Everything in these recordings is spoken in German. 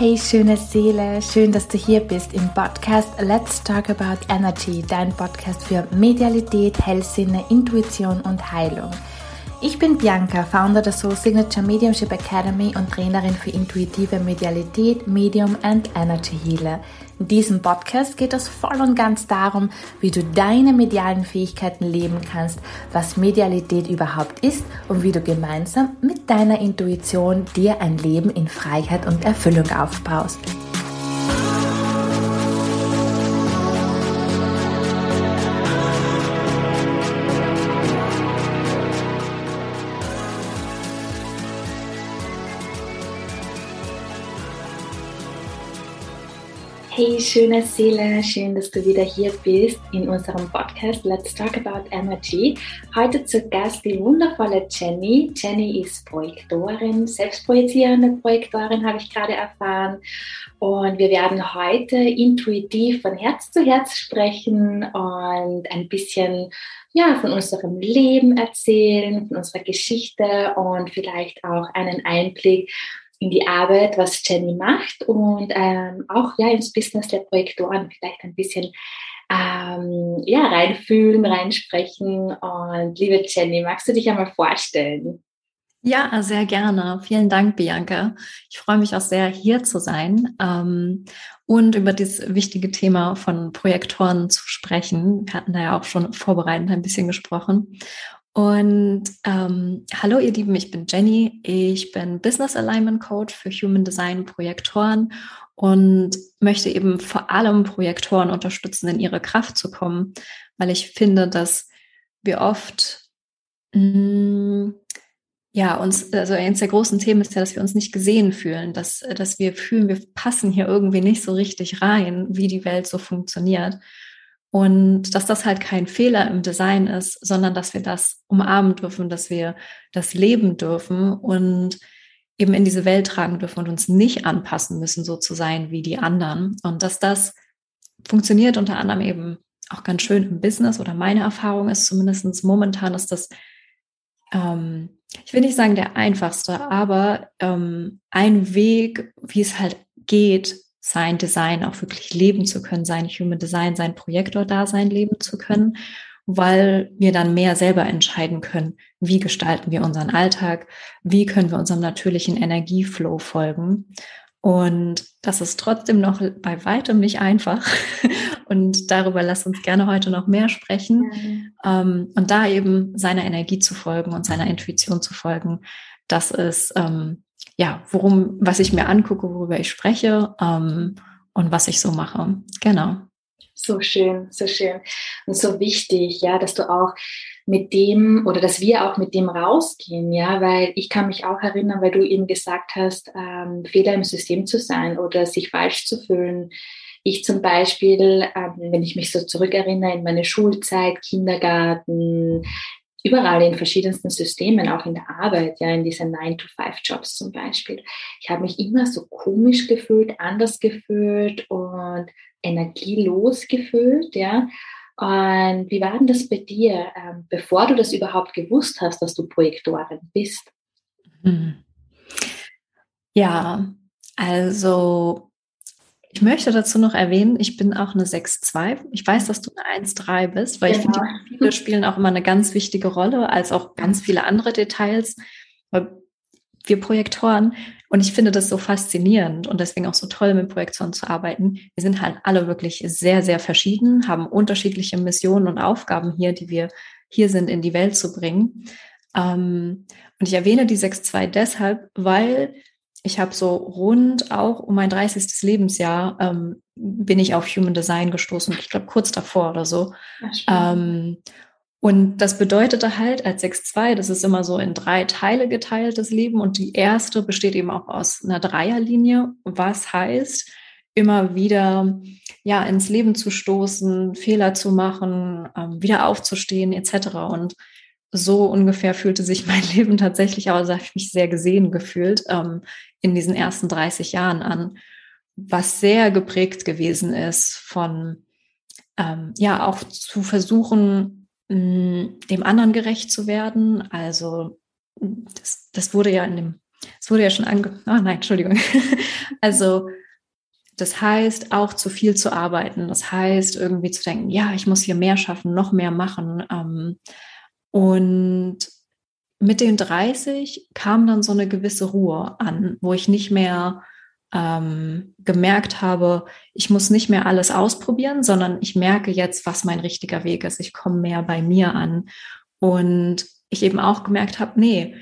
Hey schöne Seele, schön, dass du hier bist im Podcast Let's Talk About Energy, dein Podcast für Medialität, Hellsinne, Intuition und Heilung. Ich bin Bianca, Founder der Soul Signature Mediumship Academy und Trainerin für intuitive Medialität, Medium and Energy Healer. In diesem Podcast geht es voll und ganz darum, wie du deine medialen Fähigkeiten leben kannst, was Medialität überhaupt ist und wie du gemeinsam mit deiner Intuition dir ein Leben in Freiheit und Erfüllung aufbaust. Hey, schöne Seele, schön, dass du wieder hier bist in unserem Podcast Let's Talk About Energy. Heute zu Gast die wundervolle Jenny. Jenny ist Projektorin, selbstprojizierende Projektorin, habe ich gerade erfahren. Und wir werden heute intuitiv von Herz zu Herz sprechen und ein bisschen ja, von unserem Leben erzählen, von unserer Geschichte und vielleicht auch einen Einblick in die Arbeit, was Jenny macht und ähm, auch ja ins Business der Projektoren vielleicht ein bisschen ähm, ja, reinfühlen, reinsprechen. Und liebe Jenny, magst du dich einmal vorstellen? Ja, sehr gerne. Vielen Dank, Bianca. Ich freue mich auch sehr, hier zu sein ähm, und über dieses wichtige Thema von Projektoren zu sprechen. Wir hatten da ja auch schon vorbereitend ein bisschen gesprochen. Und ähm, hallo ihr Lieben, ich bin Jenny. Ich bin Business Alignment Coach für Human Design Projektoren und möchte eben vor allem Projektoren unterstützen, in ihre Kraft zu kommen, weil ich finde, dass wir oft mh, mm, ja, uns, also eines der großen Themen ist ja, dass wir uns nicht gesehen fühlen, dass, dass wir fühlen, wir passen hier irgendwie nicht so richtig rein, wie die Welt so funktioniert. Und dass das halt kein Fehler im Design ist, sondern dass wir das umarmen dürfen, dass wir das leben dürfen und eben in diese Welt tragen dürfen und uns nicht anpassen müssen, so zu sein wie die anderen. Und dass das funktioniert unter anderem eben auch ganz schön im Business oder meine Erfahrung ist zumindest momentan ist das, ähm, ich will nicht sagen der einfachste, aber ähm, ein Weg, wie es halt geht, sein Design auch wirklich leben zu können, sein Human Design, sein Projektor-Dasein leben zu können, weil wir dann mehr selber entscheiden können, wie gestalten wir unseren Alltag, wie können wir unserem natürlichen Energieflow folgen. Und das ist trotzdem noch bei weitem nicht einfach. Und darüber lasst uns gerne heute noch mehr sprechen. Mhm. und da eben seiner Energie zu folgen und seiner Intuition zu folgen, das ist ähm, ja, worum, was ich mir angucke, worüber ich spreche ähm, und was ich so mache. Genau. So schön, so schön und so wichtig, ja, dass du auch mit dem oder dass wir auch mit dem rausgehen, ja, weil ich kann mich auch erinnern, weil du eben gesagt hast, ähm, Fehler im System zu sein oder sich falsch zu fühlen. Ich zum Beispiel, ähm, wenn ich mich so zurückerinnere in meine Schulzeit, Kindergarten, überall in verschiedensten Systemen, auch in der Arbeit, ja, in diesen 9-to-5-Jobs zum Beispiel. Ich habe mich immer so komisch gefühlt, anders gefühlt und energielos gefühlt, ja. Und wie war denn das bei dir, ähm, bevor du das überhaupt gewusst hast, dass du Projektorin bist? Hm. Ja, also ich möchte dazu noch erwähnen, ich bin auch eine 6-2. Ich weiß, dass du eine 1-3 bist, weil genau. ich finde, die Profile spielen auch immer eine ganz wichtige Rolle, als auch ganz viele andere Details. Wir Projektoren, und ich finde das so faszinierend und deswegen auch so toll, mit Projektoren zu arbeiten. Wir sind halt alle wirklich sehr, sehr verschieden, haben unterschiedliche Missionen und Aufgaben hier, die wir hier sind, in die Welt zu bringen. Ähm, und ich erwähne die 6-2 deshalb, weil ich habe so rund auch um mein 30. Lebensjahr ähm, bin ich auf Human Design gestoßen. Ich glaube kurz davor oder so. Ähm, und das bedeutete halt als 6-2, das ist immer so in drei Teile geteilt, das Leben. Und die erste besteht eben auch aus einer Dreierlinie, was heißt, immer wieder ja ins Leben zu stoßen, Fehler zu machen, ähm, wieder aufzustehen etc. Und so ungefähr fühlte sich mein Leben tatsächlich, aber da habe ich mich sehr gesehen gefühlt ähm, in diesen ersten 30 Jahren an, was sehr geprägt gewesen ist von, ähm, ja, auch zu versuchen, mh, dem anderen gerecht zu werden. Also das, das wurde ja in dem es wurde ja schon ange... Oh nein, Entschuldigung. also das heißt, auch zu viel zu arbeiten. Das heißt, irgendwie zu denken, ja, ich muss hier mehr schaffen, noch mehr machen. Ähm, und mit den 30 kam dann so eine gewisse Ruhe an, wo ich nicht mehr ähm, gemerkt habe, ich muss nicht mehr alles ausprobieren, sondern ich merke jetzt, was mein richtiger Weg ist. Ich komme mehr bei mir an. Und ich eben auch gemerkt habe, nee,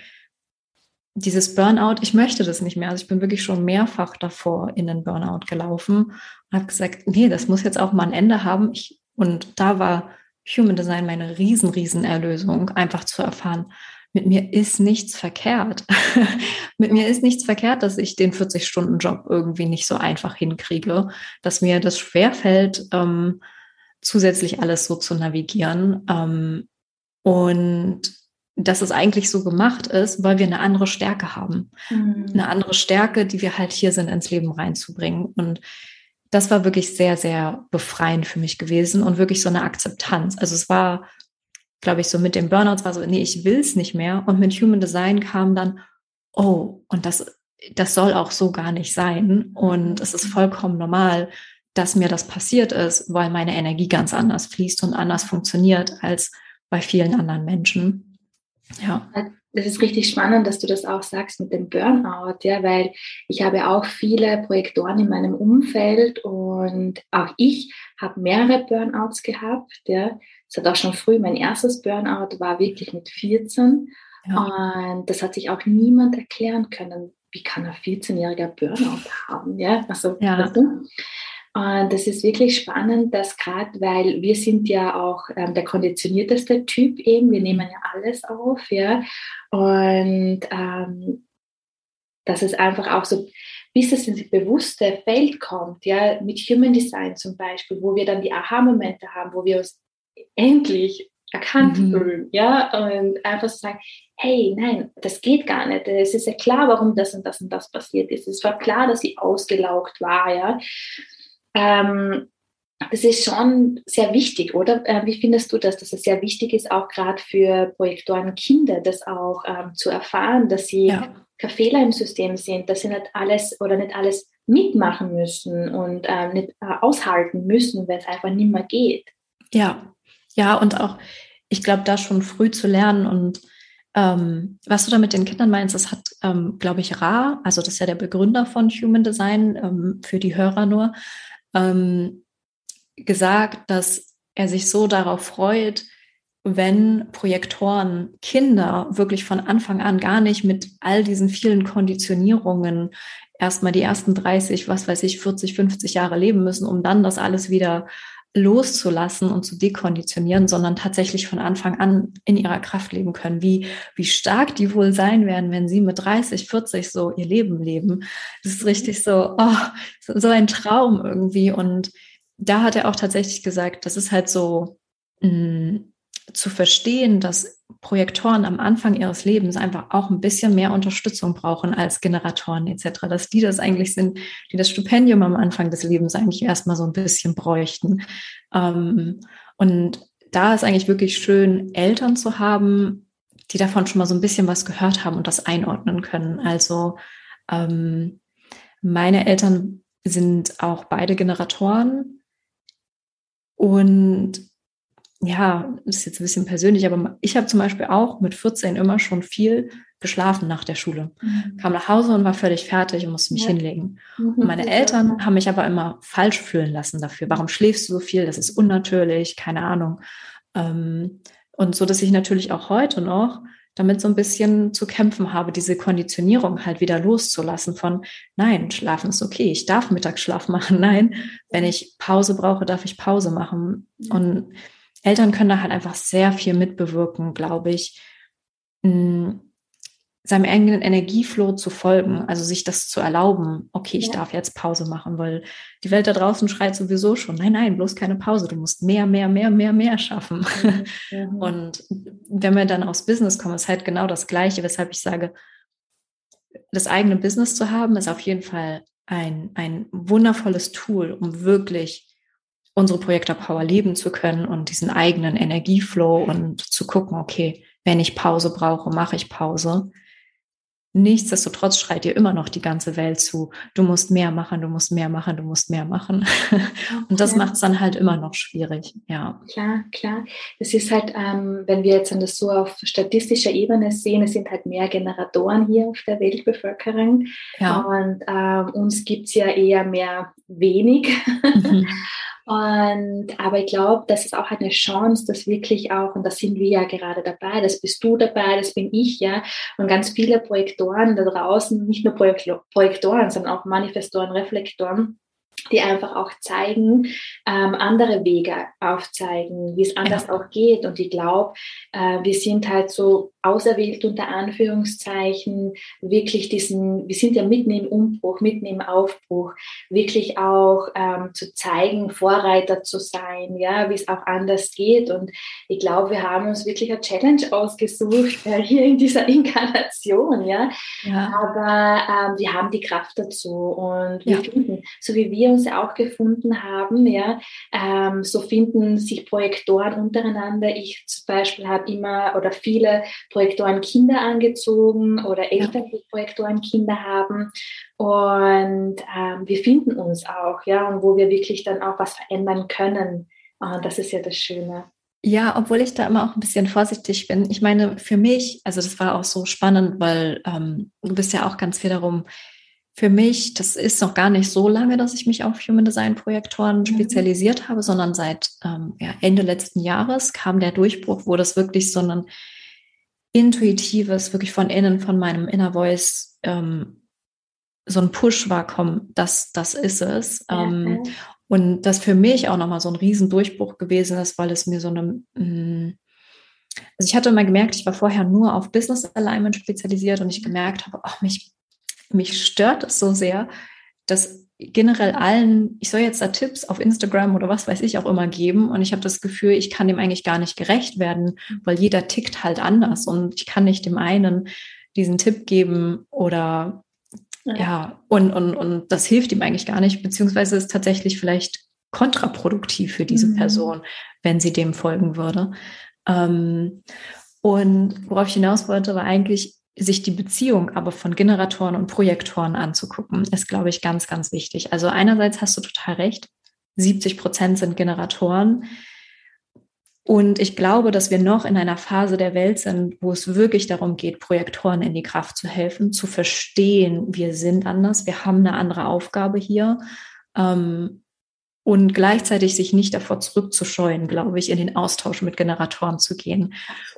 dieses Burnout, ich möchte das nicht mehr. Also ich bin wirklich schon mehrfach davor in den Burnout gelaufen und habe gesagt, nee, das muss jetzt auch mal ein Ende haben. Ich, und da war Human Design meine riesen, riesen Erlösung, einfach zu erfahren, mit mir ist nichts verkehrt. mit mir ist nichts verkehrt, dass ich den 40-Stunden-Job irgendwie nicht so einfach hinkriege, dass mir das schwerfällt, ähm, zusätzlich alles so zu navigieren. Ähm, und dass es eigentlich so gemacht ist, weil wir eine andere Stärke haben. Mhm. Eine andere Stärke, die wir halt hier sind, ins Leben reinzubringen. Und das war wirklich sehr, sehr befreiend für mich gewesen und wirklich so eine Akzeptanz. Also es war, glaube ich, so mit dem Burnouts war so, nee, ich will es nicht mehr. Und mit Human Design kam dann, oh, und das, das soll auch so gar nicht sein. Und es ist vollkommen normal, dass mir das passiert ist, weil meine Energie ganz anders fließt und anders funktioniert als bei vielen anderen Menschen. Ja. Das ist richtig spannend, dass du das auch sagst mit dem Burnout, ja, weil ich habe auch viele Projektoren in meinem Umfeld und auch ich habe mehrere Burnouts gehabt, ja. Es hat auch schon früh, mein erstes Burnout war wirklich mit 14 ja. und das hat sich auch niemand erklären können. Wie kann ein 14-jähriger Burnout haben, ja? Also, ja. Weißt du? Und das ist wirklich spannend, dass gerade, weil wir sind ja auch ähm, der konditionierteste Typ eben, wir nehmen ja alles auf, ja. Und ähm, dass es einfach auch so, bis es ins bewusste Feld kommt, ja, mit Human Design zum Beispiel, wo wir dann die Aha-Momente haben, wo wir uns endlich erkannt mhm. fühlen, ja, und einfach so sagen, hey, nein, das geht gar nicht. Es ist ja klar, warum das und das und das passiert ist. Es war klar, dass sie ausgelaugt war, ja ähm, das ist schon sehr wichtig, oder? Äh, wie findest du das, dass es sehr wichtig ist, auch gerade für Projektoren Kinder, das auch ähm, zu erfahren, dass sie ja. Fehler im System sind, dass sie nicht alles oder nicht alles mitmachen müssen und ähm, nicht äh, aushalten müssen, wenn es einfach nicht mehr geht. Ja, ja, und auch, ich glaube, da schon früh zu lernen und ähm, was du da mit den Kindern meinst, das hat, ähm, glaube ich, Ra, also das ist ja der Begründer von Human Design, ähm, für die Hörer nur, ähm, gesagt, dass er sich so darauf freut, wenn Projektoren Kinder wirklich von Anfang an gar nicht mit all diesen vielen Konditionierungen erstmal die ersten 30, was weiß ich, 40, 50 Jahre leben müssen, um dann das alles wieder loszulassen und zu dekonditionieren, sondern tatsächlich von Anfang an in ihrer Kraft leben können. Wie, wie stark die wohl sein werden, wenn sie mit 30, 40 so ihr Leben leben. Das ist richtig so, oh, so ein Traum irgendwie. Und da hat er auch tatsächlich gesagt, das ist halt so, mh, mm, zu verstehen, dass Projektoren am Anfang ihres Lebens einfach auch ein bisschen mehr Unterstützung brauchen als Generatoren etc., dass die das eigentlich sind, die das Stipendium am Anfang des Lebens eigentlich erstmal so ein bisschen bräuchten. Ähm, und da ist eigentlich wirklich schön, Eltern zu haben, die davon schon mal so ein bisschen was gehört haben und das einordnen können. Also ähm, meine Eltern sind auch beide Generatoren und ja, das ist jetzt ein bisschen persönlich, aber ich habe zum Beispiel auch mit 14 immer schon viel geschlafen nach der Schule. Mhm. Kam nach Hause und war völlig fertig und musste mich ja. hinlegen. Mhm. Und meine Eltern haben mich aber immer falsch fühlen lassen dafür. Warum schläfst du so viel? Das ist unnatürlich, keine Ahnung. Ähm, und so, dass ich natürlich auch heute noch damit so ein bisschen zu kämpfen habe, diese Konditionierung halt wieder loszulassen von, nein, schlafen ist okay, ich darf Mittagsschlaf machen, nein, wenn ich Pause brauche, darf ich Pause machen. Und Eltern können da halt einfach sehr viel mitbewirken, glaube ich, seinem eigenen Energieflow zu folgen, also sich das zu erlauben, okay, ich ja. darf jetzt Pause machen, weil die Welt da draußen schreit sowieso schon, nein, nein, bloß keine Pause, du musst mehr, mehr, mehr, mehr, mehr schaffen. Mhm. Und wenn wir dann aufs Business kommen, ist halt genau das Gleiche, weshalb ich sage, das eigene Business zu haben, ist auf jeden Fall ein, ein wundervolles Tool, um wirklich unsere Projekte Power leben zu können und diesen eigenen Energieflow und zu gucken, okay, wenn ich Pause brauche, mache ich Pause. Nichtsdestotrotz schreit dir immer noch die ganze Welt zu, du musst mehr machen, du musst mehr machen, du musst mehr machen. Und das ja. macht es dann halt immer noch schwierig, ja. Klar, klar. Es ist halt, ähm, wenn wir jetzt das so auf statistischer Ebene sehen, es sind halt mehr Generatoren hier auf der Weltbevölkerung. Ja. Und ähm, uns gibt es ja eher mehr wenig. Mhm. Und, aber ich glaube, das ist auch eine Chance, dass wirklich auch, und da sind wir ja gerade dabei, das bist du dabei, das bin ich, ja, und ganz viele Projektoren da draußen, nicht nur Projektoren, sondern auch Manifestoren, Reflektoren, die einfach auch zeigen, ähm, andere Wege aufzeigen, wie es anders ja. auch geht. Und ich glaube, äh, wir sind halt so auserwählt unter Anführungszeichen, wirklich diesen, wir sind ja mitten im Umbruch, mitten im Aufbruch, wirklich auch ähm, zu zeigen, Vorreiter zu sein, ja, wie es auch anders geht. Und ich glaube, wir haben uns wirklich eine Challenge ausgesucht äh, hier in dieser Inkarnation, ja. ja. Aber ähm, wir haben die Kraft dazu und wir ja. finden, so wie wir uns auch gefunden haben, ja, ähm, so finden sich Projektoren untereinander. Ich zum Beispiel habe immer oder viele Projektoren Kinder angezogen oder Eltern, ja. die Projektoren Kinder haben. Und ähm, wir finden uns auch, ja, und wo wir wirklich dann auch was verändern können. Und das ist ja das Schöne. Ja, obwohl ich da immer auch ein bisschen vorsichtig bin. Ich meine, für mich, also das war auch so spannend, weil ähm, du bist ja auch ganz viel darum, für mich, das ist noch gar nicht so lange, dass ich mich auf Human Design Projektoren mhm. spezialisiert habe, sondern seit ähm, ja, Ende letzten Jahres kam der Durchbruch, wo das wirklich so ein intuitives, wirklich von innen, von meinem Inner Voice, ähm, so ein Push war, komm, das, das ist es. Ja. Ähm, und das für mich auch nochmal so ein Riesendurchbruch gewesen ist, weil es mir so eine, mh, mm, also ich hatte immer gemerkt, ich war vorher nur auf Business Alignment spezialisiert und ich gemerkt habe, ach, mich, mich stört es so sehr, dass generell allen, ich soll jetzt da Tipps auf Instagram oder was weiß ich auch immer geben und ich habe das Gefühl, ich kann dem eigentlich gar nicht gerecht werden, weil jeder tickt halt anders und ich kann nicht dem einen diesen Tipp geben oder ja, ja und, und, und das hilft ihm eigentlich gar nicht, beziehungsweise ist tatsächlich vielleicht kontraproduktiv für diese mhm. Person, wenn sie dem folgen würde. Ähm, und worauf ich hinaus wollte, war eigentlich, sich die Beziehung aber von Generatoren und Projektoren anzugucken, ist, glaube ich, ganz, ganz wichtig. Also einerseits hast du total recht, 70 Prozent sind Generatoren. Und ich glaube, dass wir noch in einer Phase der Welt sind, wo es wirklich darum geht, Projektoren in die Kraft zu helfen, zu verstehen, wir sind anders, wir haben eine andere Aufgabe hier. Ähm, und gleichzeitig sich nicht davor zurückzuscheuen, glaube ich, in den Austausch mit Generatoren zu gehen.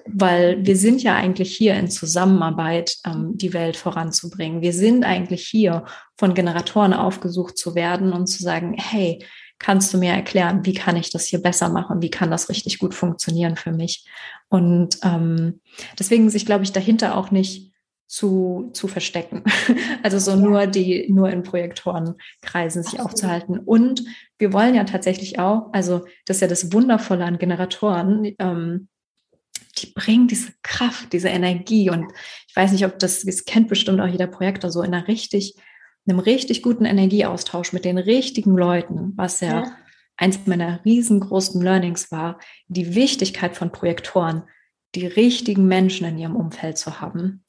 Weil wir sind ja eigentlich hier in Zusammenarbeit, ähm, die Welt voranzubringen. Wir sind eigentlich hier, von Generatoren aufgesucht zu werden und zu sagen, hey, kannst du mir erklären, wie kann ich das hier besser machen? Wie kann das richtig gut funktionieren für mich? Und ähm, deswegen sich, glaube ich, dahinter auch nicht zu, zu verstecken. Also so nur die, nur in Projektorenkreisen sich aufzuhalten. Und wir wollen ja tatsächlich auch, also das ist ja das Wundervolle an Generatoren, ähm, die bringen diese Kraft, diese Energie. Und ich weiß nicht, ob das, das kennt bestimmt auch jeder Projektor, so in einer richtig, einem richtig guten Energieaustausch mit den richtigen Leuten, was ja, ja. eins meiner riesengroßen Learnings war, die Wichtigkeit von Projektoren, die richtigen Menschen in ihrem Umfeld zu haben.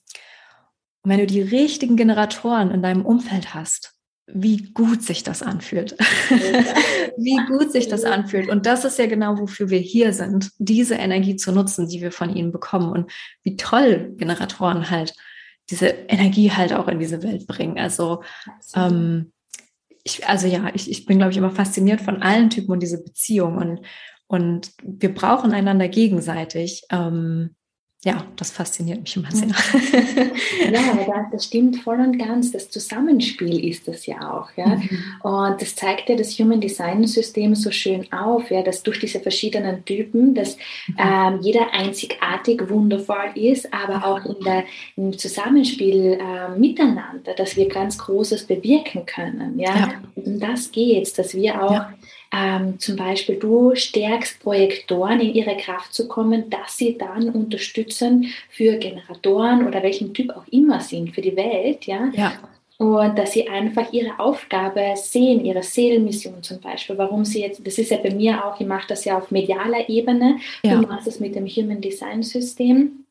Und wenn du die richtigen Generatoren in deinem Umfeld hast, wie gut sich das anfühlt. wie gut sich das anfühlt. Und das ist ja genau, wofür wir hier sind, diese Energie zu nutzen, die wir von ihnen bekommen. Und wie toll Generatoren halt diese Energie halt auch in diese Welt bringen. Also, ähm, ich, also ja, ich, ich bin, glaube ich, immer fasziniert von allen Typen und diese Beziehung. Und, und wir brauchen einander gegenseitig. Ähm, ja, das fasziniert mich immer sehr. Ja, das stimmt voll und ganz. Das Zusammenspiel ist das ja auch. Ja? Mhm. Und das zeigt ja das Human Design System so schön auf, ja, dass durch diese verschiedenen Typen, dass mhm. ähm, jeder einzigartig wundervoll ist, aber auch in der, im Zusammenspiel äh, miteinander, dass wir ganz Großes bewirken können. Ja? ja. Und um das geht es, dass wir auch ja ähm, zum Beispiel du stärkst Projektoren in ihre Kraft zu kommen, dass sie dann unterstützen für Generatoren oder welchen Typ auch immer sind für die Welt, ja. ja. Und dass sie einfach ihre Aufgabe sehen, ihre Seelenmission zum Beispiel. Warum sie jetzt, das ist ja bei mir auch, ich mache das ja auf medialer Ebene, ja. du machst das mit dem Human Design System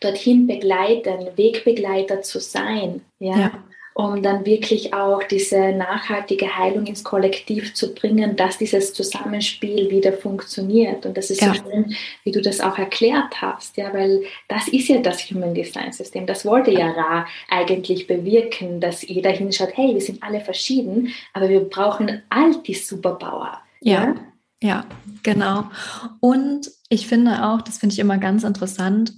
dorthin begleiten, Wegbegleiter zu sein. ja. ja um dann wirklich auch diese nachhaltige Heilung ins Kollektiv zu bringen, dass dieses Zusammenspiel wieder funktioniert. Und das ist ja. so schön, wie du das auch erklärt hast, ja, weil das ist ja das Human Design System. Das wollte ja Ra eigentlich bewirken, dass jeder hinschaut, hey, wir sind alle verschieden, aber wir brauchen all die Superpower. ja? ja? Ja, genau. Und ich finde auch, das finde ich immer ganz interessant,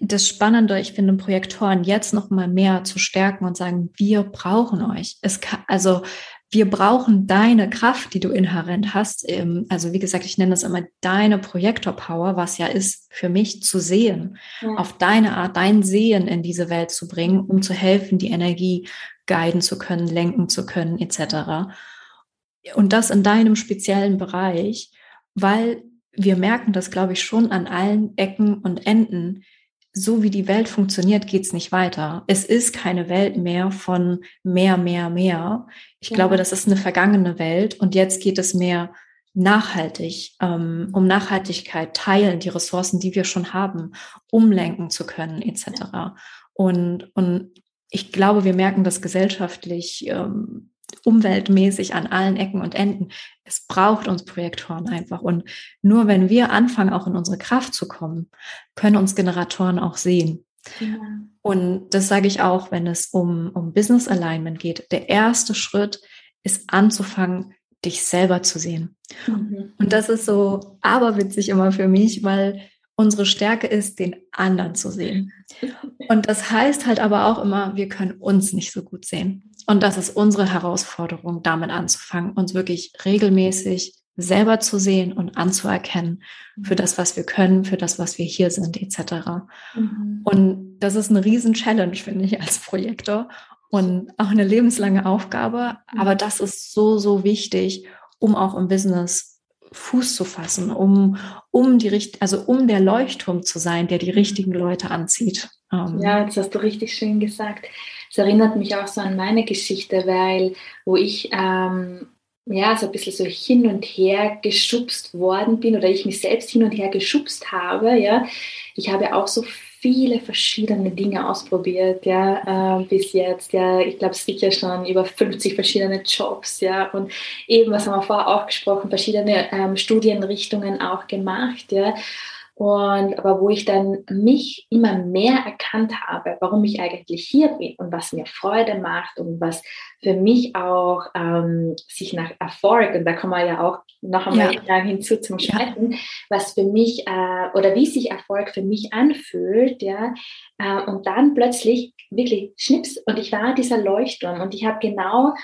das Spannende, ich finde, Projektoren jetzt noch mal mehr zu stärken und sagen, wir brauchen euch. Es kann, also wir brauchen deine Kraft, die du inhärent hast. Also wie gesagt, ich nenne das immer deine Projektor-Power, was ja ist für mich zu sehen, ja. auf deine Art, dein Sehen in diese Welt zu bringen, um zu helfen, die Energie guiden zu können, lenken zu können, etc. Und das in deinem speziellen Bereich, weil wir merken das, glaube ich, schon an allen Ecken und Enden, so wie die Welt funktioniert, geht's nicht weiter. Es ist keine Welt mehr von mehr, mehr, mehr. Ich ja. glaube, das ist eine vergangene Welt und jetzt geht es mehr nachhaltig, ähm, um Nachhaltigkeit, teilen die Ressourcen, die wir schon haben, umlenken zu können, etc. Und, und ich glaube, wir merken das gesellschaftlich ähm, umweltmäßig an allen Ecken und Enden. Es braucht uns Projektoren einfach. Und nur wenn wir anfangen, auch in unsere Kraft zu kommen, können uns Generatoren auch sehen. Ja. Und das sage ich auch, wenn es um, um Business Alignment geht. Der erste Schritt ist anzufangen, dich selber zu sehen. Mhm. Und das ist so aberwitzig immer für mich, weil unsere Stärke ist, den anderen zu sehen. Und das heißt halt aber auch immer, wir können uns nicht so gut sehen. Und das ist unsere Herausforderung, damit anzufangen, uns wirklich regelmäßig selber zu sehen und anzuerkennen für das, was wir können, für das, was wir hier sind, etc. Mhm. Und das ist eine riesen Challenge, finde ich, als Projektor und auch eine lebenslange Aufgabe. Mhm. Aber das ist so, so wichtig, um auch im Business Fuß zu fassen, um, um die also um der Leuchtturm zu sein, der die richtigen Leute anzieht. Ähm, ja, das hast du richtig schön gesagt. Es erinnert mich auch so an meine Geschichte, weil wo ich ähm, ja so ein bisschen so hin und her geschubst worden bin oder ich mich selbst hin und her geschubst habe, ja, ich habe auch so viele verschiedene Dinge ausprobiert, ja, äh, bis jetzt, ja, ich glaube sicher schon über 50 verschiedene Jobs, ja, und eben, was haben wir vorher auch gesprochen, verschiedene ähm, Studienrichtungen auch gemacht, ja, und aber wo ich dann mich immer mehr erkannt habe, warum ich eigentlich hier bin und was mir Freude macht und was für mich auch ähm, sich nach Erfolg, und da kommen wir ja auch noch einmal ja. hinzu zum Sprechen, ja. was für mich äh, oder wie sich Erfolg für mich anfühlt, ja, äh, und dann plötzlich wirklich schnips und ich war dieser Leuchtturm und ich habe genau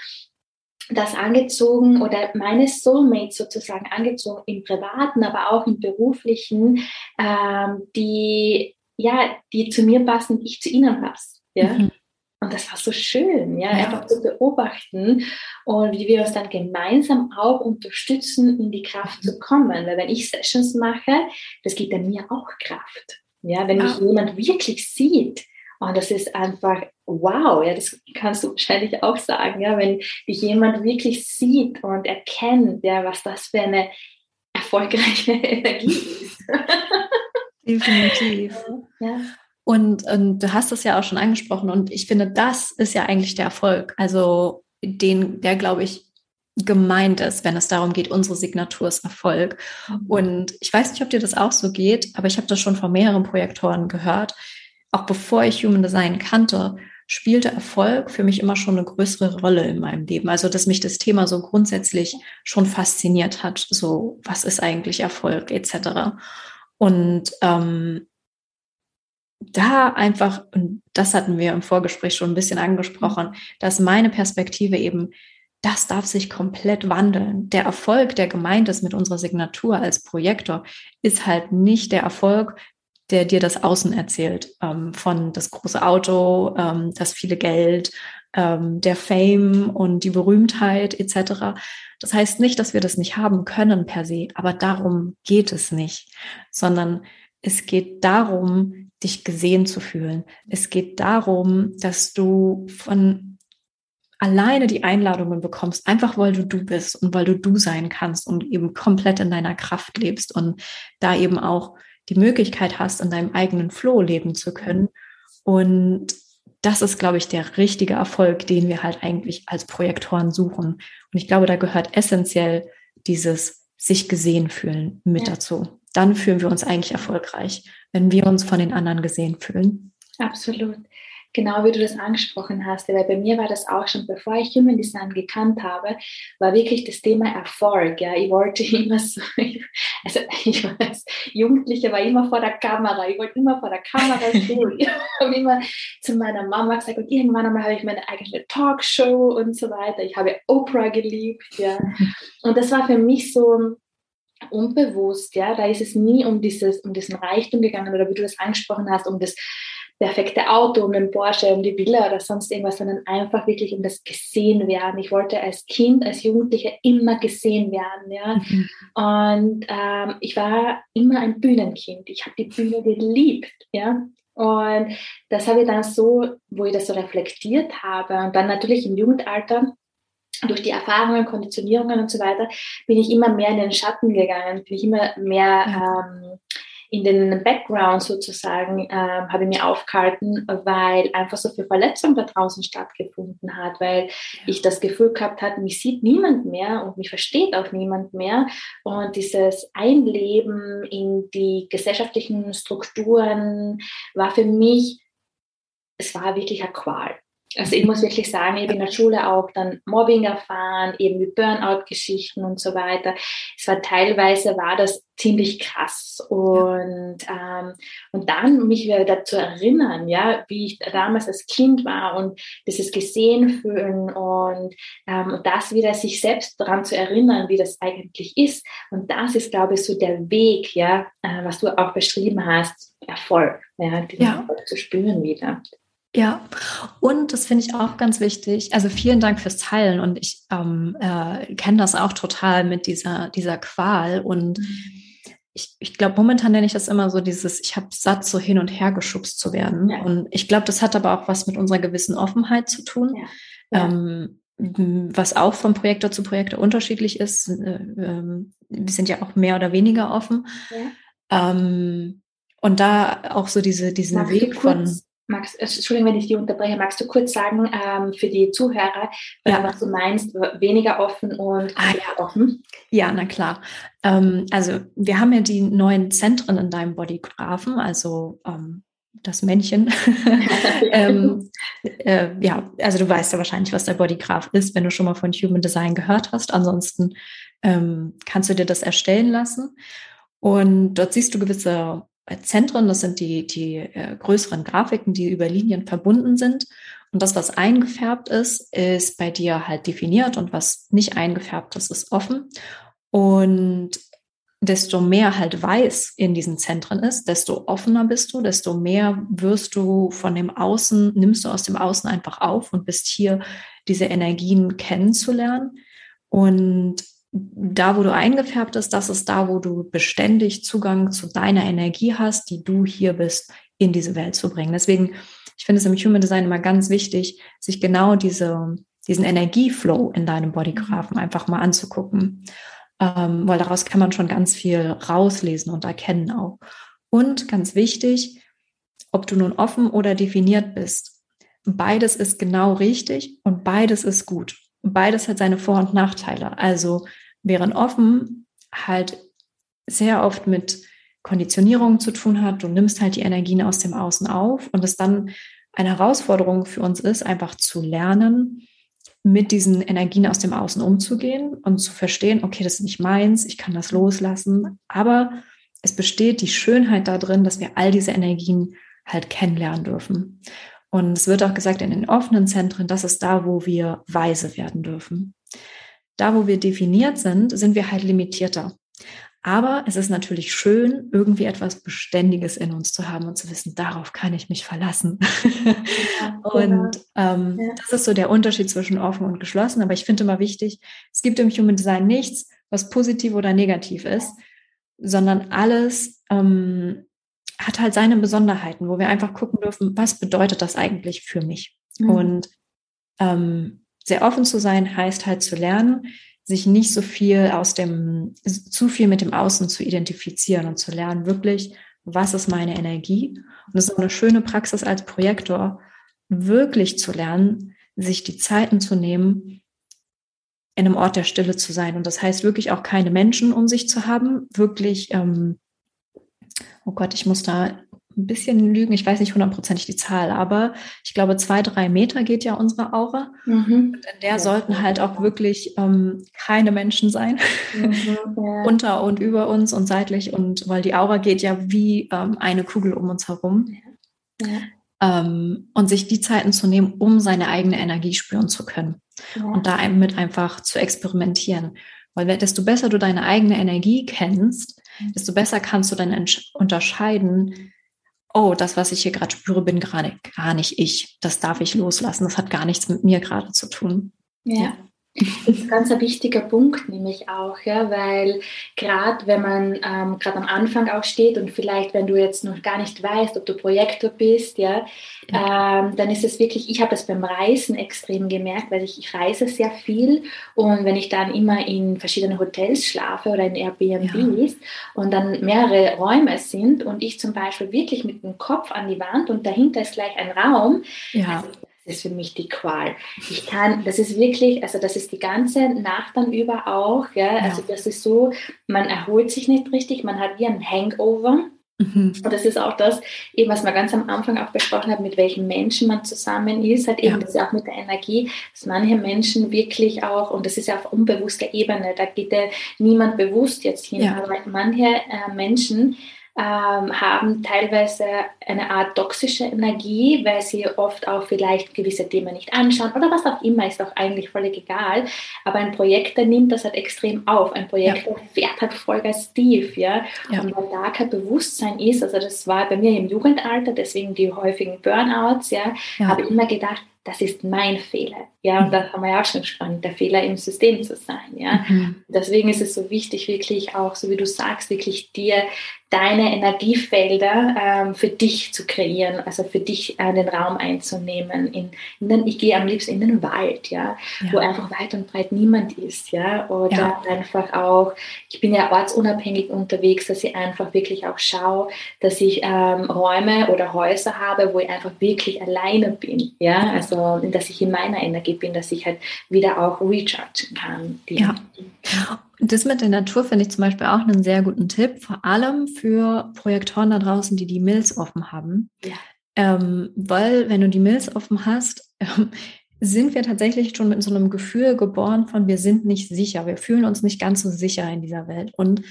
das angezogen oder meine Soulmates sozusagen angezogen im privaten, aber auch im beruflichen, ähm, die ja, die zu mir passen, ich zu ihnen passe. Ja. Mhm. Und das war so schön, ja, ja, einfach zu beobachten und wie wir uns dann gemeinsam auch unterstützen, in die Kraft zu kommen. Weil wenn ich Sessions mache, das gibt dann mir auch Kraft. Ja, wenn mich jemand wirklich sieht, und das ist einfach wow, ja, das kannst du wahrscheinlich auch sagen, ja, wenn dich jemand wirklich sieht und erkennt, ja, was das für eine erfolgreiche Energie ist. Definitiv. Ja. Und, und du hast es ja auch schon angesprochen und ich finde, das ist ja eigentlich der Erfolg. Also den, der glaube ich gemeint ist, wenn es darum geht, unsere Signatur ist Erfolg. Mhm. Und ich weiß nicht, ob dir das auch so geht, aber ich habe das schon von mehreren Projektoren gehört, auch bevor ich Human Design kannte, spielte Erfolg für mich immer schon eine größere Rolle in meinem Leben. Also, dass mich das Thema so grundsätzlich schon fasziniert hat. So, was ist eigentlich Erfolg etc. Und ähm, da einfach, und das hatten wir im Vorgespräch schon ein bisschen angesprochen, dass meine Perspektive eben, das darf sich komplett wandeln. Der Erfolg, der gemeint ist mit unserer Signatur als Projektor, ist halt nicht der Erfolg, der dir das Außen erzählt, ähm, von das große Auto, ähm, das viele Geld, ähm, der Fame und die Berühmtheit etc. Das heißt nicht, dass wir das nicht haben können per se, aber darum geht es nicht, sondern es geht darum, dich gesehen zu fühlen. Es geht darum, dass du von alleine die Einladungen bekommst, einfach weil du du bist und weil du du sein kannst und eben komplett in deiner Kraft lebst und da eben auch die Möglichkeit hast, in deinem eigenen Flow leben zu können. Und das ist, glaube ich, der richtige Erfolg, den wir halt eigentlich als Projektoren suchen. Und ich glaube, da gehört essentiell dieses sich gesehen fühlen mit ja. dazu. Dann fühlen wir uns eigentlich erfolgreich, wenn wir uns von den anderen gesehen fühlen. Absolut genau wie du das angesprochen hast, weil bei mir war das auch schon, bevor ich Human Design gekannt habe, war wirklich das Thema Erfolg. Ja, ich wollte immer so, also ich weiß, Jugendliche war immer vor der Kamera, ich wollte immer vor der Kamera stehen. ich habe immer zu meiner Mama gesagt und irgendwann einmal habe ich meine eigene Talkshow und so weiter. Ich habe Oprah geliebt, ja. Und das war für mich so unbewusst, ja, da ist es nie um dieses, um diesen Reichtum gegangen oder wie du das angesprochen hast, um das perfekte Auto, um den Porsche, um die Villa oder sonst irgendwas, sondern einfach wirklich um das gesehen werden. Ich wollte als Kind, als Jugendliche immer gesehen werden. Ja? Mhm. Und ähm, ich war immer ein Bühnenkind. Ich habe die Bühne geliebt. Ja? Und das habe ich dann so, wo ich das so reflektiert habe und dann natürlich im Jugendalter durch die Erfahrungen, Konditionierungen und so weiter, bin ich immer mehr in den Schatten gegangen, bin ich immer mehr ähm, in den Background sozusagen äh, habe ich mir aufgehalten, weil einfach so viel Verletzung da draußen stattgefunden hat, weil ich das Gefühl gehabt habe, mich sieht niemand mehr und mich versteht auch niemand mehr. Und dieses Einleben in die gesellschaftlichen Strukturen war für mich, es war wirklich eine Qual. Also ich muss wirklich sagen, ich habe in der Schule auch dann Mobbing erfahren, eben wie Burnout-Geschichten und so weiter. Es war teilweise war das ziemlich krass und ähm, und dann mich wieder dazu erinnern, ja, wie ich damals als Kind war und dieses gesehen fühlen und ähm, das wieder sich selbst daran zu erinnern, wie das eigentlich ist. Und das ist, glaube ich, so der Weg, ja, äh, was du auch beschrieben hast, Erfolg, ja, den ja. Erfolg zu spüren wieder. Ja, und das finde ich auch ganz wichtig. Also vielen Dank fürs Teilen und ich ähm, äh, kenne das auch total mit dieser, dieser Qual und mhm. ich, ich glaube, momentan nenne ich das immer so dieses, ich habe satt, so hin und her geschubst zu werden. Ja. Und ich glaube, das hat aber auch was mit unserer gewissen Offenheit zu tun. Ja. Ja. Ähm, was auch von Projektor zu Projektor unterschiedlich ist. Äh, äh, wir sind ja auch mehr oder weniger offen. Ähm, und da auch so diese, diesen Magst Weg von Magst, äh, Entschuldigung, wenn ich die unterbreche, magst du kurz sagen ähm, für die Zuhörer, ja. was du meinst, weniger offen und ah, ja. offen? Ja, na klar. Ähm, also wir haben ja die neuen Zentren in deinem Bodygraphen, also ähm, das Männchen. ähm, äh, ja, also du weißt ja wahrscheinlich, was der Bodygraph ist, wenn du schon mal von Human Design gehört hast. Ansonsten ähm, kannst du dir das erstellen lassen. Und dort siehst du gewisse Zentren, das sind die, die äh, größeren Grafiken, die über Linien verbunden sind. Und das, was eingefärbt ist, ist bei dir halt definiert und was nicht eingefärbt ist, ist offen. Und desto mehr halt weiß in diesen Zentren ist, desto offener bist du, desto mehr wirst du von dem Außen, nimmst du aus dem Außen einfach auf und bist hier, diese Energien kennenzulernen. Und da, wo du eingefärbt bist, das ist da, wo du beständig Zugang zu deiner Energie hast, die du hier bist, in diese Welt zu bringen. Deswegen, ich finde es im Human Design immer ganz wichtig, sich genau diese, diesen Energieflow in deinem Bodygraphen einfach mal anzugucken, ähm, weil daraus kann man schon ganz viel rauslesen und erkennen auch. Und ganz wichtig, ob du nun offen oder definiert bist, beides ist genau richtig und beides ist gut. Beides hat seine Vor- und Nachteile. Also während offen halt sehr oft mit Konditionierung zu tun hat. Du nimmst halt die Energien aus dem Außen auf und es dann eine Herausforderung für uns ist, einfach zu lernen, mit diesen Energien aus dem Außen umzugehen und zu verstehen, okay, das ist nicht meins, ich kann das loslassen. Aber es besteht die Schönheit darin, dass wir all diese Energien halt kennenlernen dürfen. Und es wird auch gesagt, in den offenen Zentren, das ist da, wo wir weise werden dürfen. Da, wo wir definiert sind, sind wir halt limitierter. Aber es ist natürlich schön, irgendwie etwas Beständiges in uns zu haben und zu wissen, darauf kann ich mich verlassen. Ja, und ähm, ja. das ist so der Unterschied zwischen offen und geschlossen. Aber ich finde immer wichtig, es gibt im Human Design nichts, was positiv oder negativ ist, sondern alles ähm, hat halt seine Besonderheiten, wo wir einfach gucken dürfen, was bedeutet das eigentlich für mich? Mhm. Und ähm, sehr offen zu sein heißt halt zu lernen, sich nicht so viel aus dem, zu viel mit dem Außen zu identifizieren und zu lernen, wirklich was ist meine Energie. Und es ist eine schöne Praxis als Projektor, wirklich zu lernen, sich die Zeiten zu nehmen, in einem Ort der Stille zu sein. Und das heißt wirklich auch keine Menschen um sich zu haben, wirklich, ähm, oh Gott, ich muss da ein bisschen lügen, ich weiß nicht hundertprozentig die Zahl, aber ich glaube, zwei, drei Meter geht ja unsere Aura. Mhm. Und in der ja. sollten halt auch wirklich ähm, keine Menschen sein, mhm, ja. unter und über uns und seitlich. Und weil die Aura geht ja wie ähm, eine Kugel um uns herum. Ja. Ähm, und sich die Zeiten zu nehmen, um seine eigene Energie spüren zu können. Und da mit einfach zu experimentieren. Weil desto besser du deine eigene Energie kennst, mhm. desto besser kannst du dann unterscheiden, oh, das, was ich hier gerade spüre, bin gerade gar nicht ich. Das darf ich loslassen. Das hat gar nichts mit mir gerade zu tun. Ja. ja. Das ist ein ganz wichtiger Punkt, nämlich auch, ja, weil gerade wenn man ähm, gerade am Anfang auch steht und vielleicht, wenn du jetzt noch gar nicht weißt, ob du Projektor bist, ja, ja. Ähm, dann ist es wirklich, ich habe das beim Reisen extrem gemerkt, weil ich, ich reise sehr viel und wenn ich dann immer in verschiedenen Hotels schlafe oder in Airbnbs ja. und dann mehrere Räume sind und ich zum Beispiel wirklich mit dem Kopf an die Wand und dahinter ist gleich ein Raum, ja. Also das ist für mich die Qual. Ich kann, das ist wirklich, also das ist die ganze Nacht dann über auch, ja, also das ist so, man erholt sich nicht richtig, man hat wie ein Hangover. Mhm. Und das ist auch das, eben was wir ganz am Anfang auch besprochen haben, mit welchen Menschen man zusammen ist, halt eben ja. das ist auch mit der Energie, dass manche Menschen wirklich auch, und das ist ja auf unbewusster Ebene, da geht ja niemand bewusst jetzt hin, ja. aber manche äh, Menschen ähm, haben teilweise eine Art toxische Energie, weil sie oft auch vielleicht gewisse Themen nicht anschauen oder was auch immer, ist auch eigentlich völlig egal. Aber ein Projektor nimmt das halt extrem auf. Ein Projektor ja. fährt halt Vollgas tief, ja? ja. Und weil da kein Bewusstsein ist, also das war bei mir im Jugendalter, deswegen die häufigen Burnouts, ja, ja. habe ich immer gedacht, das ist mein Fehler. Ja, und mhm. da haben wir ja auch schon gesprochen, der Fehler im System zu sein. Ja, mhm. deswegen ist es so wichtig, wirklich auch, so wie du sagst, wirklich dir deine Energiefelder ähm, für dich zu kreieren, also für dich äh, den Raum einzunehmen. In, in den, ich gehe am liebsten in den Wald, ja, ja, wo einfach weit und breit niemand ist, ja, oder ja. einfach auch, ich bin ja ortsunabhängig unterwegs, dass ich einfach wirklich auch schaue, dass ich ähm, Räume oder Häuser habe, wo ich einfach wirklich alleine bin, ja, also dass ich in meiner Energie bin, dass ich halt wieder auch rechargen kann. ja. Das mit der Natur finde ich zum Beispiel auch einen sehr guten Tipp, vor allem für Projektoren da draußen, die die Mills offen haben. Ja. Ähm, weil wenn du die Mills offen hast, ähm, sind wir tatsächlich schon mit so einem Gefühl geboren von, wir sind nicht sicher, wir fühlen uns nicht ganz so sicher in dieser Welt. Und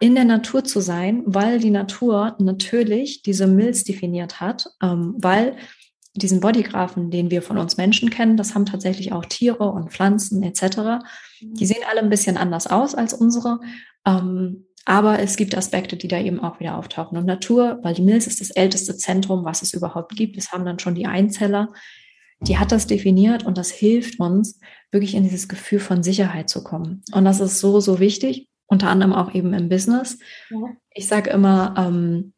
in der Natur zu sein, weil die Natur natürlich diese Mills definiert hat, ähm, weil diesen Bodygraphen, den wir von uns Menschen kennen, das haben tatsächlich auch Tiere und Pflanzen etc. Die sehen alle ein bisschen anders aus als unsere. Ähm, aber es gibt Aspekte, die da eben auch wieder auftauchen. Und Natur, weil die Milz ist das älteste Zentrum, was es überhaupt gibt. Das haben dann schon die Einzeller. Die hat das definiert und das hilft uns, wirklich in dieses Gefühl von Sicherheit zu kommen. Und das ist so, so wichtig, unter anderem auch eben im Business. Ja. Ich sage immer, ähm,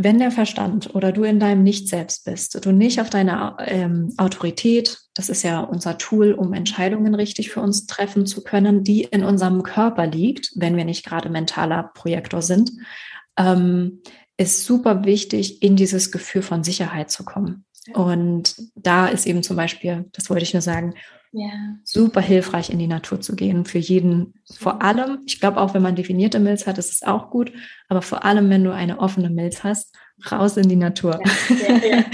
wenn der Verstand oder du in deinem Nicht-Selbst bist, du nicht auf deine ähm, Autorität, das ist ja unser Tool, um Entscheidungen richtig für uns treffen zu können, die in unserem Körper liegt, wenn wir nicht gerade mentaler Projektor sind, ähm, ist super wichtig, in dieses Gefühl von Sicherheit zu kommen. Und da ist eben zum Beispiel, das wollte ich nur sagen, ja. super hilfreich in die Natur zu gehen. Für jeden, vor allem, ich glaube auch, wenn man definierte Milz hat, ist es auch gut, aber vor allem, wenn du eine offene Milz hast, raus in die Natur. Ja, ja, ja.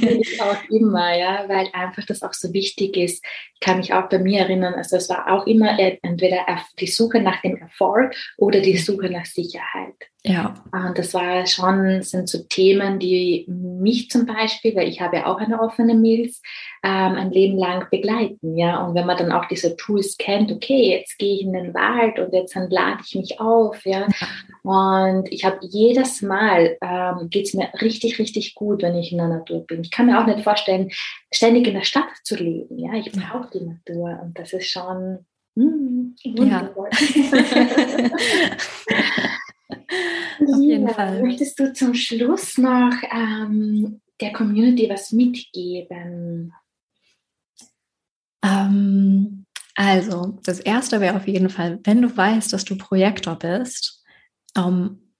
Das auch immer, ja, weil einfach das auch so wichtig ist. Ich kann mich auch bei mir erinnern, also es war auch immer äh, entweder die Suche nach dem Erfolg oder die Suche nach Sicherheit. Ja. Und das war schon, sind so Themen, die mich zum Beispiel, weil ich habe ja auch eine offene Milz, ähm, ein Leben lang begleiten, ja. Und wenn man dann auch diese Tools kennt, okay, jetzt gehe ich in den Wald und jetzt dann lade ich mich auf, ja. Und ich habe jedes Mal ähm, geht es mir richtig, richtig gut, wenn ich in der Natur bin. Ich kann mir auch nicht vorstellen, ständig in der Stadt zu leben, ja. Ich brauche die Natur und das ist schon mm, wundervoll. Ja. Auf jeden ja, Fall. Möchtest du zum Schluss noch ähm, der Community was mitgeben? Ähm, also, das erste wäre auf jeden Fall, wenn du weißt, dass du Projektor bist, ähm,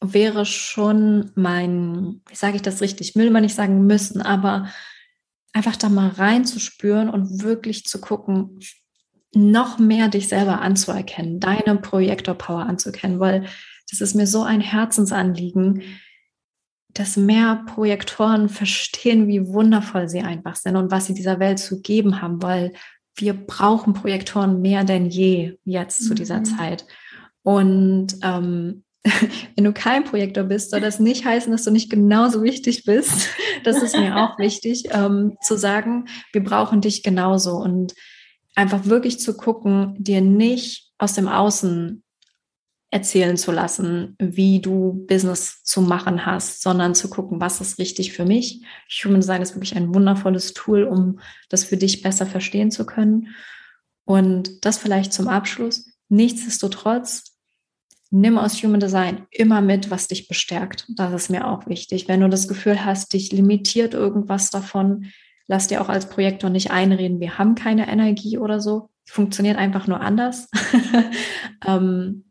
wäre schon mein, wie sage ich das richtig, will man nicht sagen müssen, aber einfach da mal reinzuspüren und wirklich zu gucken, noch mehr dich selber anzuerkennen, deine Projektor-Power anzuerkennen, weil das ist mir so ein Herzensanliegen, dass mehr Projektoren verstehen, wie wundervoll sie einfach sind und was sie dieser Welt zu geben haben, weil wir brauchen Projektoren mehr denn je jetzt zu dieser mhm. Zeit. Und ähm, wenn du kein Projektor bist, soll das nicht heißen, dass du nicht genauso wichtig bist. Das ist mir auch wichtig, ähm, zu sagen, wir brauchen dich genauso und einfach wirklich zu gucken, dir nicht aus dem Außen erzählen zu lassen, wie du Business zu machen hast, sondern zu gucken, was ist richtig für mich. Human Design ist wirklich ein wundervolles Tool, um das für dich besser verstehen zu können. Und das vielleicht zum Abschluss. Nichtsdestotrotz, nimm aus Human Design immer mit, was dich bestärkt. Das ist mir auch wichtig. Wenn du das Gefühl hast, dich limitiert irgendwas davon, lass dir auch als Projektor nicht einreden, wir haben keine Energie oder so. Funktioniert einfach nur anders. ähm,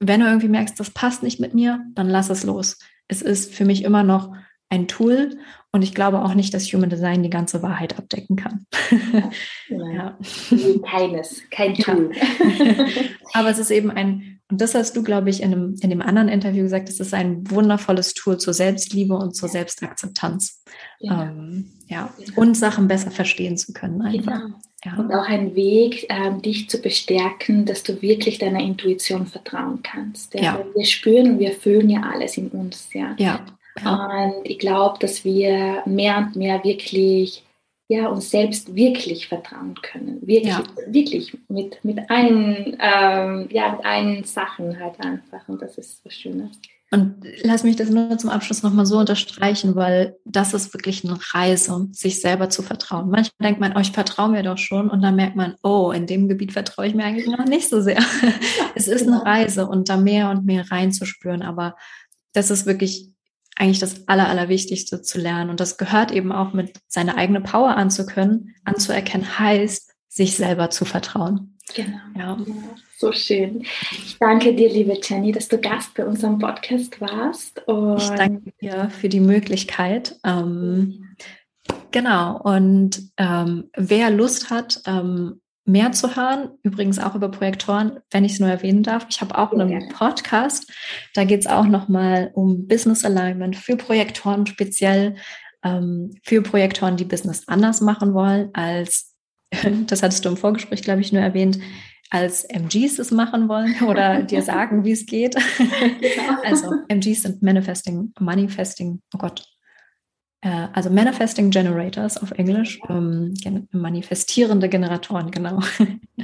wenn du irgendwie merkst, das passt nicht mit mir, dann lass es los. Es ist für mich immer noch ein Tool und ich glaube auch nicht, dass Human Design die ganze Wahrheit abdecken kann. ja. Keines, kein Tool. Ja. Aber es ist eben ein, und das hast du, glaube ich, in dem, in dem anderen Interview gesagt, es ist ein wundervolles Tool zur Selbstliebe und zur Selbstakzeptanz. Ja. Ähm, ja. Und Sachen besser verstehen zu können. Einfach. Genau. Ja. Und auch ein Weg, ähm, dich zu bestärken, dass du wirklich deiner Intuition vertrauen kannst. Ja? ja. Wir spüren und wir fühlen ja alles in uns. Ja. ja. Und ich glaube, dass wir mehr und mehr wirklich ja, uns selbst wirklich vertrauen können. Wirklich, ja. wirklich mit, mit, allen, ähm, ja, mit allen Sachen halt einfach. Und das ist was Schönes. Und lass mich das nur zum Abschluss nochmal so unterstreichen, weil das ist wirklich eine Reise, sich selber zu vertrauen. Manchmal denkt man, oh, ich vertraue mir doch schon und dann merkt man, oh, in dem Gebiet vertraue ich mir eigentlich noch nicht so sehr. es ist eine genau. Reise und da mehr und mehr reinzuspüren, aber das ist wirklich eigentlich das Aller, Allerwichtigste zu lernen. Und das gehört eben auch mit seine eigene Power anzukönnen, anzuerkennen, heißt, sich selber zu vertrauen. Genau. Ja. ja. So schön. Ich danke dir, liebe Jenny, dass du Gast bei unserem Podcast warst. Und ich danke dir für die Möglichkeit. Ähm, genau. Und ähm, wer Lust hat, ähm, mehr zu hören, übrigens auch über Projektoren, wenn ich es nur erwähnen darf. Ich habe auch einen Podcast, da geht es auch nochmal um Business Alignment für Projektoren, speziell ähm, für Projektoren, die Business anders machen wollen, als, das hattest du im Vorgespräch, glaube ich, nur erwähnt, als MGs es machen wollen oder dir sagen, wie es geht. Genau. Also MGs sind Manifesting, Manifesting, oh Gott, äh, also Manifesting Generators auf Englisch, ähm, manifestierende Generatoren, genau.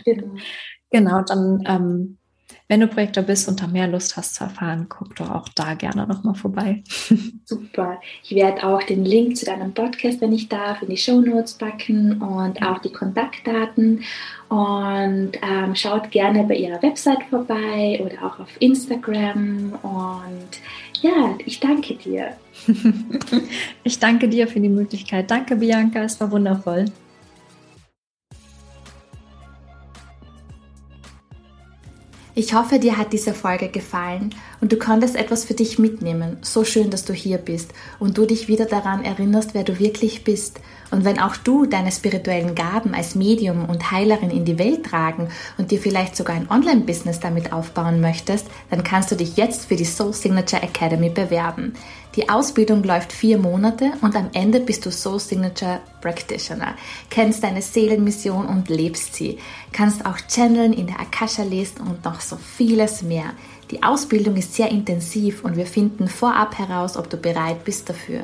Genau, genau dann, ähm, wenn du Projektor bist und da mehr Lust hast zu erfahren, guck doch auch da gerne nochmal vorbei. Super. Ich werde auch den Link zu deinem Podcast, wenn ich darf, in die Show Notes packen und auch die Kontaktdaten. Und ähm, schaut gerne bei ihrer Website vorbei oder auch auf Instagram. Und ja, ich danke dir. ich danke dir für die Möglichkeit. Danke, Bianca, es war wundervoll. Ich hoffe, dir hat diese Folge gefallen und du konntest etwas für dich mitnehmen. So schön, dass du hier bist und du dich wieder daran erinnerst, wer du wirklich bist. Und wenn auch du deine spirituellen Gaben als Medium und Heilerin in die Welt tragen und dir vielleicht sogar ein Online-Business damit aufbauen möchtest, dann kannst du dich jetzt für die Soul Signature Academy bewerben. Die Ausbildung läuft vier Monate und am Ende bist du Soul Signature Practitioner, kennst deine Seelenmission und lebst sie, kannst auch channeln, in der Akasha lesen und noch so vieles mehr. Die Ausbildung ist sehr intensiv und wir finden vorab heraus, ob du bereit bist dafür.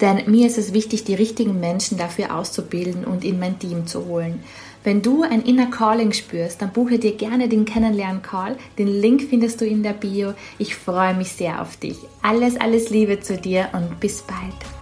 Denn mir ist es wichtig, die richtigen Menschen dafür auszubilden und in mein Team zu holen. Wenn du ein Inner Calling spürst, dann buche dir gerne den Kennenlern-Call. Den Link findest du in der Bio. Ich freue mich sehr auf dich. Alles, alles Liebe zu dir und bis bald.